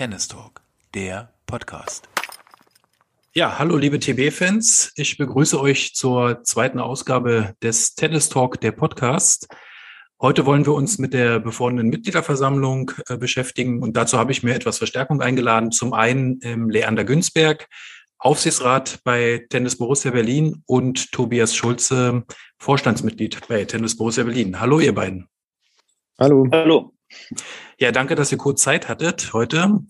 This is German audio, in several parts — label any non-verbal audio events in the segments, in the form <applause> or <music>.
Tennis Talk, der Podcast. Ja, hallo liebe TB-Fans. Ich begrüße euch zur zweiten Ausgabe des Tennis Talk, der Podcast. Heute wollen wir uns mit der bevorstehenden Mitgliederversammlung äh, beschäftigen und dazu habe ich mir etwas Verstärkung eingeladen. Zum einen ähm, Leander Günzberg, Aufsichtsrat bei Tennis Borussia Berlin und Tobias Schulze, Vorstandsmitglied bei Tennis Borussia Berlin. Hallo ihr beiden. Hallo. Hallo. Ja, danke, dass ihr kurz Zeit hattet heute.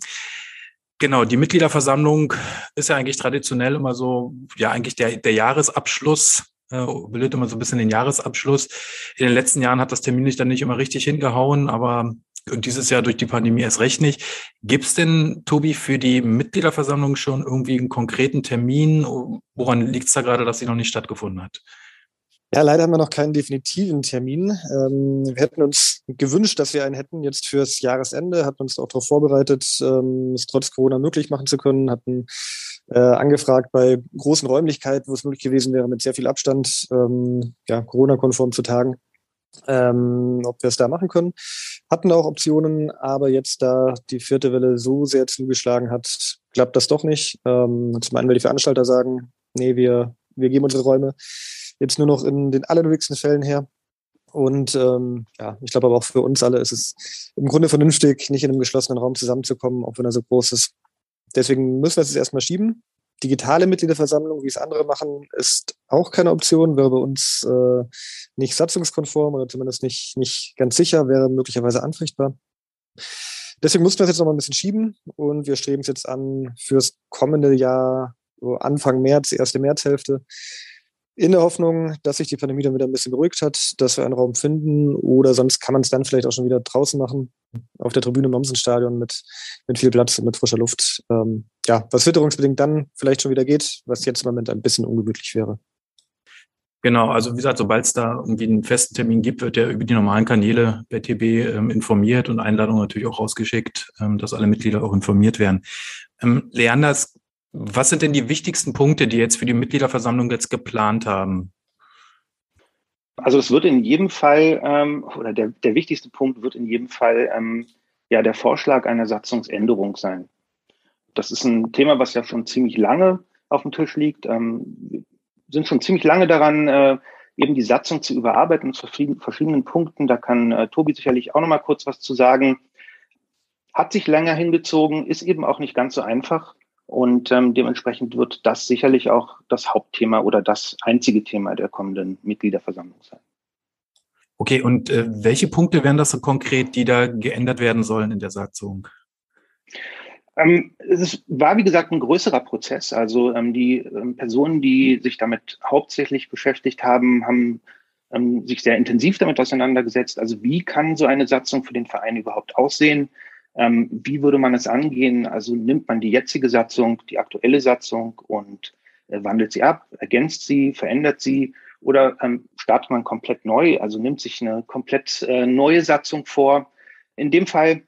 Genau, die Mitgliederversammlung ist ja eigentlich traditionell immer so, ja, eigentlich der, der Jahresabschluss, äh, bildet immer so ein bisschen den Jahresabschluss. In den letzten Jahren hat das Termin nicht dann nicht immer richtig hingehauen, aber dieses Jahr durch die Pandemie erst recht nicht. Gibt es denn, Tobi, für die Mitgliederversammlung schon irgendwie einen konkreten Termin? Woran liegt es da gerade, dass sie noch nicht stattgefunden hat? Ja, leider haben wir noch keinen definitiven Termin. Ähm, wir hätten uns gewünscht, dass wir einen hätten jetzt fürs Jahresende, hatten uns auch darauf vorbereitet, ähm, es trotz Corona möglich machen zu können, hatten äh, angefragt bei großen Räumlichkeiten, wo es möglich gewesen wäre, mit sehr viel Abstand, ähm, ja, Corona-konform zu tagen, ähm, ob wir es da machen können. Hatten auch Optionen, aber jetzt, da die vierte Welle so sehr zugeschlagen hat, klappt das doch nicht. Ähm, zum einen, weil die Veranstalter sagen, nee, wir, wir geben unsere Räume jetzt nur noch in den allernötigsten Fällen her. Und ähm, ja, ich glaube aber auch für uns alle ist es im Grunde vernünftig, nicht in einem geschlossenen Raum zusammenzukommen, auch wenn er so groß ist. Deswegen müssen wir es jetzt erstmal schieben. Digitale Mitgliederversammlung, wie es andere machen, ist auch keine Option, wäre bei uns äh, nicht satzungskonform oder zumindest nicht, nicht ganz sicher, wäre möglicherweise anfechtbar. Deswegen mussten wir es jetzt noch mal ein bisschen schieben und wir streben es jetzt an fürs kommende Jahr, so Anfang März, erste Märzhälfte, in der Hoffnung, dass sich die Pandemie dann wieder ein bisschen beruhigt hat, dass wir einen Raum finden oder sonst kann man es dann vielleicht auch schon wieder draußen machen, auf der Tribüne im Omsenstadion mit, mit viel Platz und mit frischer Luft. Ähm, ja, was witterungsbedingt dann vielleicht schon wieder geht, was jetzt im Moment ein bisschen ungemütlich wäre. Genau, also wie gesagt, sobald es da irgendwie einen festen Termin gibt, wird der über die normalen Kanäle der TB ähm, informiert und Einladungen natürlich auch rausgeschickt, ähm, dass alle Mitglieder auch informiert werden. Ähm, Leander, was sind denn die wichtigsten Punkte, die jetzt für die Mitgliederversammlung jetzt geplant haben? Also es wird in jedem Fall, ähm, oder der, der wichtigste Punkt wird in jedem Fall ähm, ja der Vorschlag einer Satzungsänderung sein. Das ist ein Thema, was ja schon ziemlich lange auf dem Tisch liegt. Ähm, sind schon ziemlich lange daran, äh, eben die Satzung zu überarbeiten zu verschiedenen Punkten. Da kann äh, Tobi sicherlich auch noch mal kurz was zu sagen. Hat sich länger hingezogen, ist eben auch nicht ganz so einfach. Und ähm, dementsprechend wird das sicherlich auch das Hauptthema oder das einzige Thema der kommenden Mitgliederversammlung sein. Okay, und äh, welche Punkte wären das so konkret, die da geändert werden sollen in der Satzung? Ähm, es ist, war, wie gesagt, ein größerer Prozess. Also ähm, die ähm, Personen, die sich damit hauptsächlich beschäftigt haben, haben ähm, sich sehr intensiv damit auseinandergesetzt. Also wie kann so eine Satzung für den Verein überhaupt aussehen? Ähm, wie würde man es angehen? Also nimmt man die jetzige Satzung, die aktuelle Satzung und äh, wandelt sie ab, ergänzt sie, verändert sie oder ähm, startet man komplett neu, also nimmt sich eine komplett äh, neue Satzung vor. In dem Fall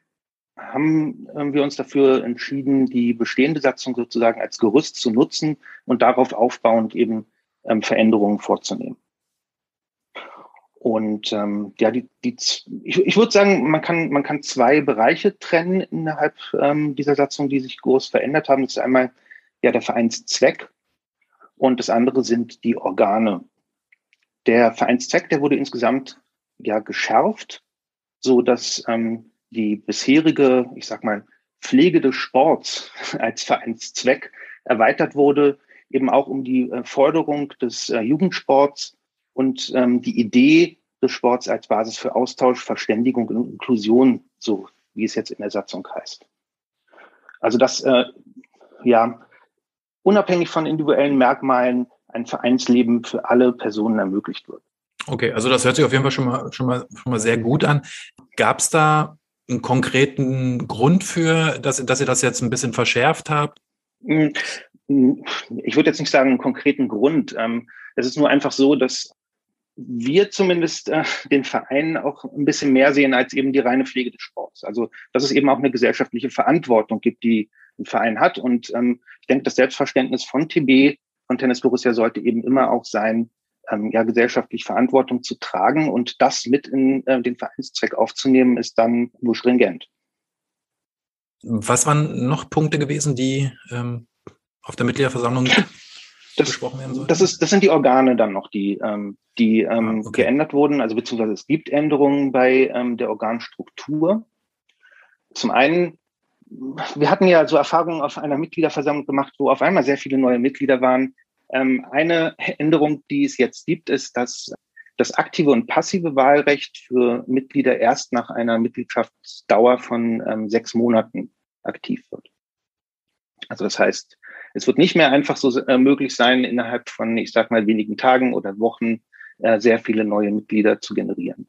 haben wir uns dafür entschieden, die bestehende Satzung sozusagen als Gerüst zu nutzen und darauf aufbauend eben ähm, Veränderungen vorzunehmen. Und ähm, ja, die, die, ich, ich würde sagen, man kann, man kann zwei Bereiche trennen innerhalb ähm, dieser Satzung, die sich groß verändert haben. Das ist einmal ja der Vereinszweck und das andere sind die Organe. Der Vereinszweck, der wurde insgesamt ja geschärft, so dass ähm, die bisherige, ich sag mal, Pflege des Sports <laughs> als Vereinszweck erweitert wurde, eben auch um die äh, Forderung des äh, Jugendsports und ähm, die Idee des Sports als Basis für Austausch, Verständigung und Inklusion, so wie es jetzt in der Satzung heißt. Also dass äh, ja unabhängig von individuellen Merkmalen ein Vereinsleben für alle Personen ermöglicht wird. Okay, also das hört sich auf jeden Fall schon mal schon mal schon mal sehr gut an. Gab es da einen konkreten Grund für, dass, dass ihr das jetzt ein bisschen verschärft habt? Hm, hm, ich würde jetzt nicht sagen einen konkreten Grund. Ähm, es ist nur einfach so, dass wir zumindest äh, den Verein auch ein bisschen mehr sehen als eben die reine Pflege des Sports. Also dass es eben auch eine gesellschaftliche Verantwortung gibt, die ein Verein hat. Und ähm, ich denke, das Selbstverständnis von TB, von Tennis Borussia sollte eben immer auch sein, ähm, ja, gesellschaftlich Verantwortung zu tragen und das mit in äh, den Vereinszweck aufzunehmen, ist dann nur stringent. Was waren noch Punkte gewesen, die ähm, auf der Mitgliederversammlung das, besprochen werden sollten? Das, ist, das sind die Organe dann noch, die, ähm, die ähm, ah, okay. geändert wurden. Also beziehungsweise es gibt Änderungen bei ähm, der Organstruktur. Zum einen, wir hatten ja so Erfahrungen auf einer Mitgliederversammlung gemacht, wo auf einmal sehr viele neue Mitglieder waren. Ähm, eine Änderung, die es jetzt gibt, ist, dass das aktive und passive Wahlrecht für Mitglieder erst nach einer Mitgliedschaftsdauer von ähm, sechs Monaten aktiv wird. Also das heißt, es wird nicht mehr einfach so äh, möglich sein, innerhalb von, ich sag mal, wenigen Tagen oder Wochen äh, sehr viele neue Mitglieder zu generieren.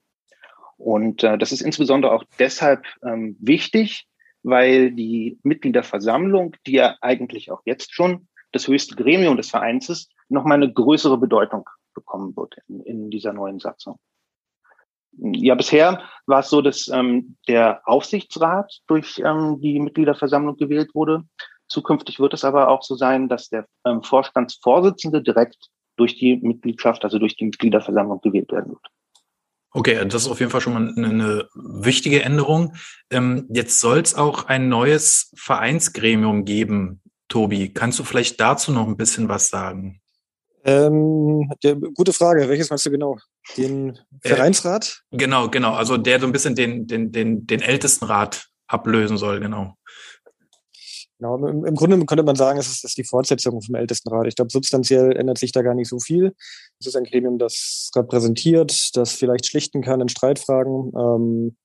Und äh, das ist insbesondere auch deshalb ähm, wichtig, weil die Mitgliederversammlung, die ja eigentlich auch jetzt schon das höchste Gremium des Vereins ist, nochmal eine größere Bedeutung bekommen wird in, in dieser neuen Satzung. Ja, bisher war es so, dass ähm, der Aufsichtsrat durch ähm, die Mitgliederversammlung gewählt wurde. Zukünftig wird es aber auch so sein, dass der ähm, Vorstandsvorsitzende direkt durch die Mitgliedschaft, also durch die Mitgliederversammlung gewählt werden wird. Okay, das ist auf jeden Fall schon mal eine wichtige Änderung. Ähm, jetzt soll es auch ein neues Vereinsgremium geben. Tobi, kannst du vielleicht dazu noch ein bisschen was sagen? Ähm, ja, gute Frage. Welches meinst du genau? Den äh, Vereinsrat? Äh, genau, genau. Also der so ein bisschen den, den, den, den Ältestenrat ablösen soll, genau. Genau, im, im Grunde könnte man sagen, es ist, ist die Fortsetzung vom Ältestenrat. Ich glaube, substanziell ändert sich da gar nicht so viel. Es ist ein Gremium, das repräsentiert, das vielleicht schlichten kann in Streitfragen. Ähm,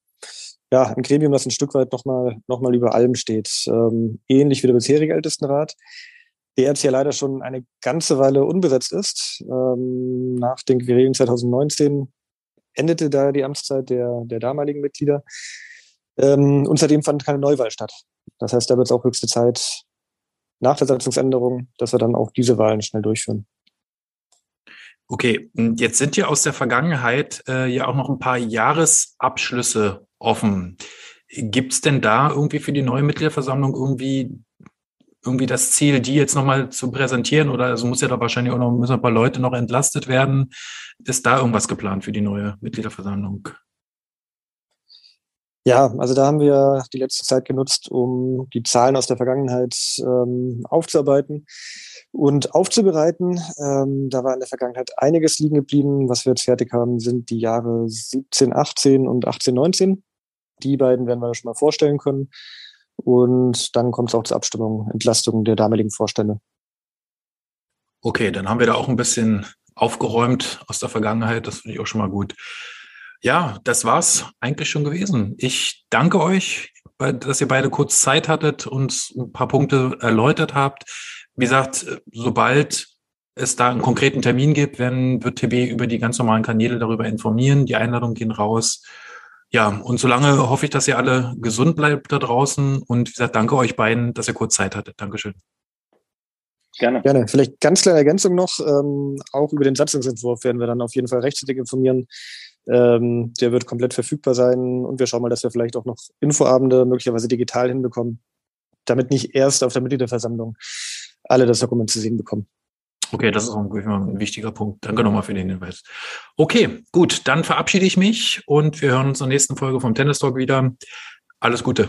ja, ein Gremium, das ein Stück weit nochmal noch mal über allem steht. Ähm, ähnlich wie der bisherige Ältestenrat der jetzt ja leider schon eine ganze Weile unbesetzt ist. Ähm, nach den Gewählungen 2019 endete da die Amtszeit der, der damaligen Mitglieder. Ähm, und seitdem fand keine Neuwahl statt. Das heißt, da wird es auch höchste Zeit nach der Satzungsänderung, dass wir dann auch diese Wahlen schnell durchführen. Okay, jetzt sind ja aus der Vergangenheit äh, ja auch noch ein paar Jahresabschlüsse offen. Gibt es denn da irgendwie für die neue Mitgliederversammlung irgendwie irgendwie das Ziel, die jetzt nochmal zu präsentieren? Oder also muss ja da wahrscheinlich auch noch müssen ein paar Leute noch entlastet werden. Ist da irgendwas geplant für die neue Mitgliederversammlung? Ja, also da haben wir die letzte Zeit genutzt, um die Zahlen aus der Vergangenheit ähm, aufzuarbeiten und aufzubereiten. Ähm, da war in der Vergangenheit einiges liegen geblieben. Was wir jetzt fertig haben, sind die Jahre 17, 18 und 18, 19. Die beiden werden wir schon mal vorstellen können. Und dann kommt es auch zur Abstimmung, Entlastung der damaligen Vorstände. Okay, dann haben wir da auch ein bisschen aufgeräumt aus der Vergangenheit. Das finde ich auch schon mal gut. Ja, das war's eigentlich schon gewesen. Ich danke euch, dass ihr beide kurz Zeit hattet und ein paar Punkte erläutert habt. Wie gesagt, sobald es da einen konkreten Termin gibt, werden, wird TB über die ganz normalen Kanäle darüber informieren. Die Einladungen gehen raus. Ja, und solange hoffe ich, dass ihr alle gesund bleibt da draußen. Und wie gesagt, danke euch beiden, dass ihr kurz Zeit hattet. Dankeschön. Gerne. Gerne. Vielleicht ganz kleine Ergänzung noch. Ähm, auch über den Satzungsentwurf werden wir dann auf jeden Fall rechtzeitig informieren. Ähm, der wird komplett verfügbar sein und wir schauen mal, dass wir vielleicht auch noch Infoabende möglicherweise digital hinbekommen, damit nicht erst auf der Mitgliederversammlung alle das Dokument zu sehen bekommen. Okay, das ist auch ein wichtiger Punkt. Danke nochmal für den Hinweis. Okay, gut, dann verabschiede ich mich und wir hören uns in der nächsten Folge vom Tennis Talk wieder. Alles Gute.